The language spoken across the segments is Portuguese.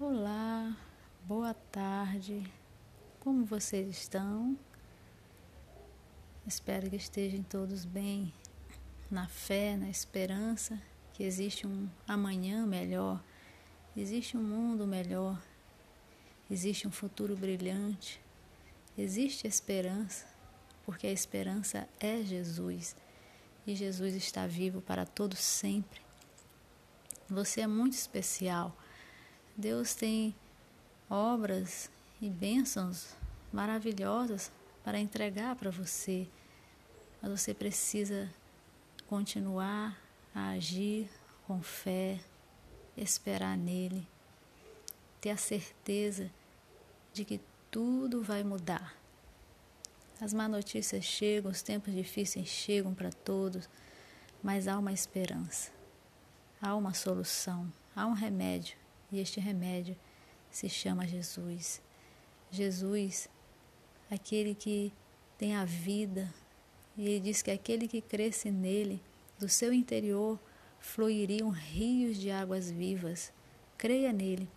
Olá, boa tarde, como vocês estão? Espero que estejam todos bem, na fé, na esperança que existe um amanhã melhor, existe um mundo melhor, existe um futuro brilhante, existe esperança, porque a esperança é Jesus e Jesus está vivo para todos sempre. Você é muito especial. Deus tem obras e bênçãos maravilhosas para entregar para você, mas você precisa continuar a agir com fé, esperar nele, ter a certeza de que tudo vai mudar. As má notícias chegam, os tempos difíceis chegam para todos, mas há uma esperança, há uma solução, há um remédio, e este remédio se chama Jesus. Jesus, aquele que tem a vida, e ele diz que aquele que cresce nele, do seu interior fluiriam rios de águas vivas. Creia nele.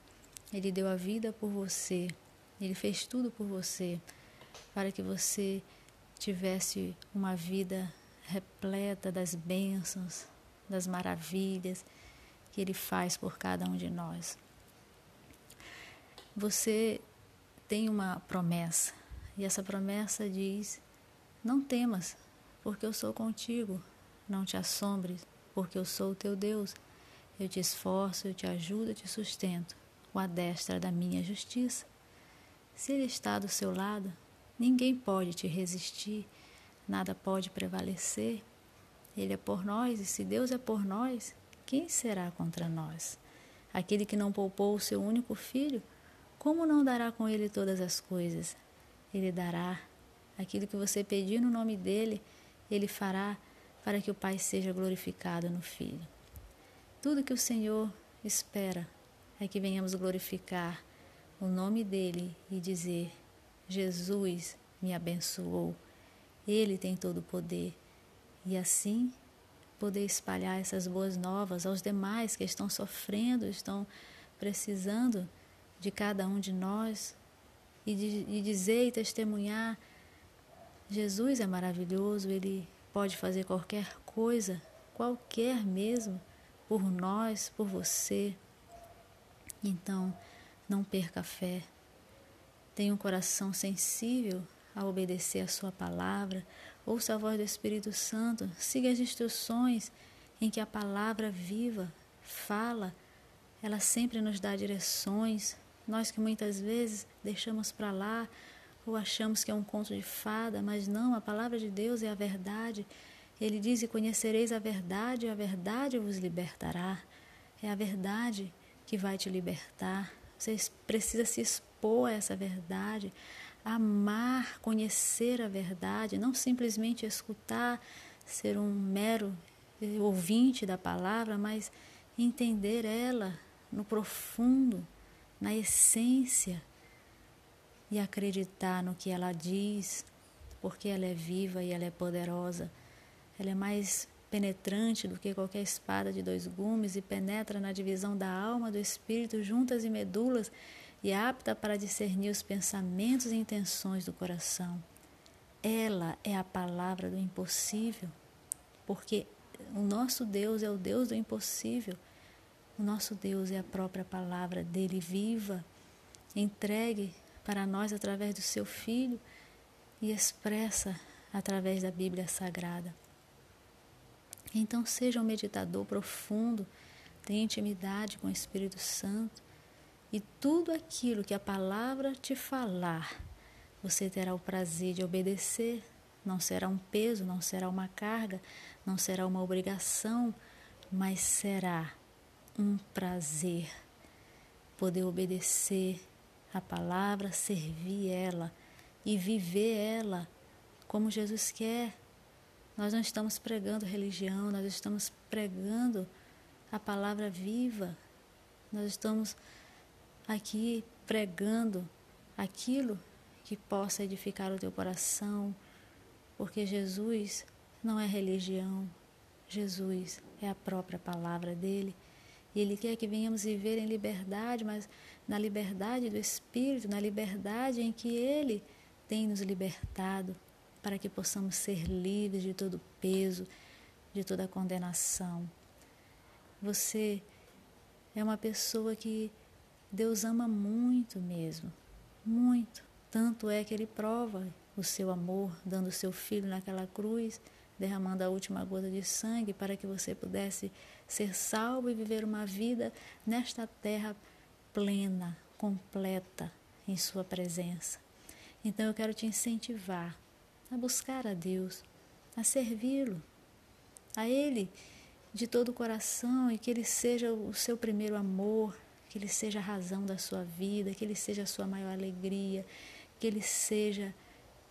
Ele deu a vida por você. Ele fez tudo por você para que você tivesse uma vida repleta das bênçãos, das maravilhas que Ele faz por cada um de nós. Você tem uma promessa, e essa promessa diz: Não temas, porque eu sou contigo, não te assombres, porque eu sou o teu Deus. Eu te esforço, eu te ajudo, eu te sustento, com a destra da minha justiça. Se Ele está do seu lado, Ninguém pode te resistir, nada pode prevalecer. Ele é por nós, e se Deus é por nós, quem será contra nós? Aquele que não poupou o seu único filho, como não dará com ele todas as coisas? Ele dará aquilo que você pedir no nome dele, ele fará para que o Pai seja glorificado no Filho. Tudo que o Senhor espera é que venhamos glorificar o nome dele e dizer: Jesus me abençoou. Ele tem todo o poder. E assim poder espalhar essas boas novas aos demais que estão sofrendo, estão precisando de cada um de nós e, de, e dizer e testemunhar: Jesus é maravilhoso, Ele pode fazer qualquer coisa, qualquer mesmo, por nós, por você. Então, não perca a fé. Tenha um coração sensível a obedecer a Sua palavra, ouça a voz do Espírito Santo, siga as instruções em que a palavra viva fala, ela sempre nos dá direções. Nós que muitas vezes deixamos para lá ou achamos que é um conto de fada, mas não, a palavra de Deus é a verdade. Ele diz: E conhecereis a verdade, a verdade vos libertará. É a verdade que vai te libertar. Você precisa se expor a essa verdade, amar, conhecer a verdade, não simplesmente escutar, ser um mero ouvinte da palavra, mas entender ela no profundo, na essência e acreditar no que ela diz, porque ela é viva e ela é poderosa. Ela é mais penetrante do que qualquer espada de dois gumes e penetra na divisão da alma, do espírito, juntas e medulas, e apta para discernir os pensamentos e intenções do coração. Ela é a palavra do impossível, porque o nosso Deus é o Deus do impossível. O nosso Deus é a própria palavra dele viva, entregue para nós através do seu Filho e expressa através da Bíblia Sagrada. Então, seja um meditador profundo, tenha intimidade com o Espírito Santo e tudo aquilo que a palavra te falar, você terá o prazer de obedecer. Não será um peso, não será uma carga, não será uma obrigação, mas será um prazer poder obedecer a palavra, servir ela e viver ela como Jesus quer nós não estamos pregando religião, nós estamos pregando a palavra viva. Nós estamos aqui pregando aquilo que possa edificar o teu coração, porque Jesus não é religião, Jesus é a própria palavra dele E Ele quer que venhamos viver em liberdade, mas na liberdade do Espírito, na liberdade em que Ele tem nos libertado, para que possamos ser livres de todo peso, de toda condenação. Você é uma pessoa que Deus ama muito mesmo, muito. Tanto é que Ele prova o seu amor, dando o seu filho naquela cruz, derramando a última gota de sangue para que você pudesse ser salvo e viver uma vida nesta terra plena, completa em Sua presença. Então eu quero te incentivar a buscar a Deus, a servi-lo, a Ele de todo o coração e que Ele seja o seu primeiro amor, que Ele seja a razão da sua vida, que Ele seja a sua maior alegria, que Ele seja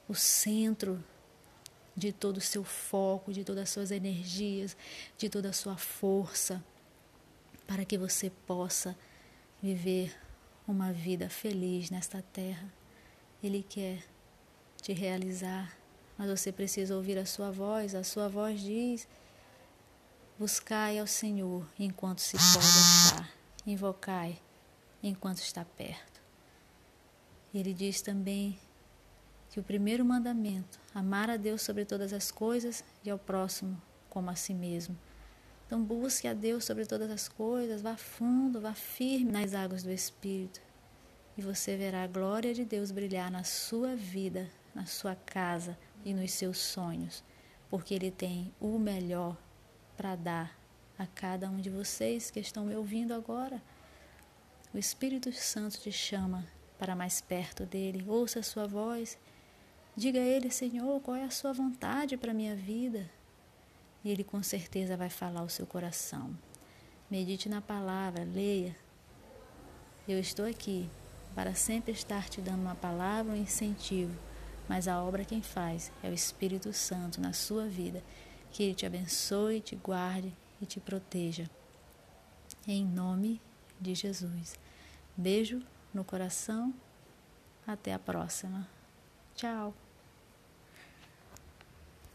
o centro de todo o seu foco, de todas as suas energias, de toda a sua força, para que você possa viver uma vida feliz nesta terra. Ele quer te realizar mas você precisa ouvir a sua voz. A sua voz diz: Buscai ao Senhor enquanto se pode achar, invocai enquanto está perto. Ele diz também que o primeiro mandamento, amar a Deus sobre todas as coisas e ao próximo como a si mesmo. Então busque a Deus sobre todas as coisas, vá fundo, vá firme nas águas do Espírito e você verá a glória de Deus brilhar na sua vida, na sua casa, e nos seus sonhos, porque Ele tem o melhor para dar a cada um de vocês que estão me ouvindo agora. O Espírito Santo te chama para mais perto dele, ouça a sua voz, diga a Ele, Senhor, qual é a sua vontade para a minha vida? E Ele com certeza vai falar ao seu coração. Medite na palavra, leia. Eu estou aqui para sempre estar te dando uma palavra, um incentivo mas a obra quem faz é o Espírito Santo na sua vida. Que Ele te abençoe, te guarde e te proteja. Em nome de Jesus. Beijo no coração. Até a próxima. Tchau.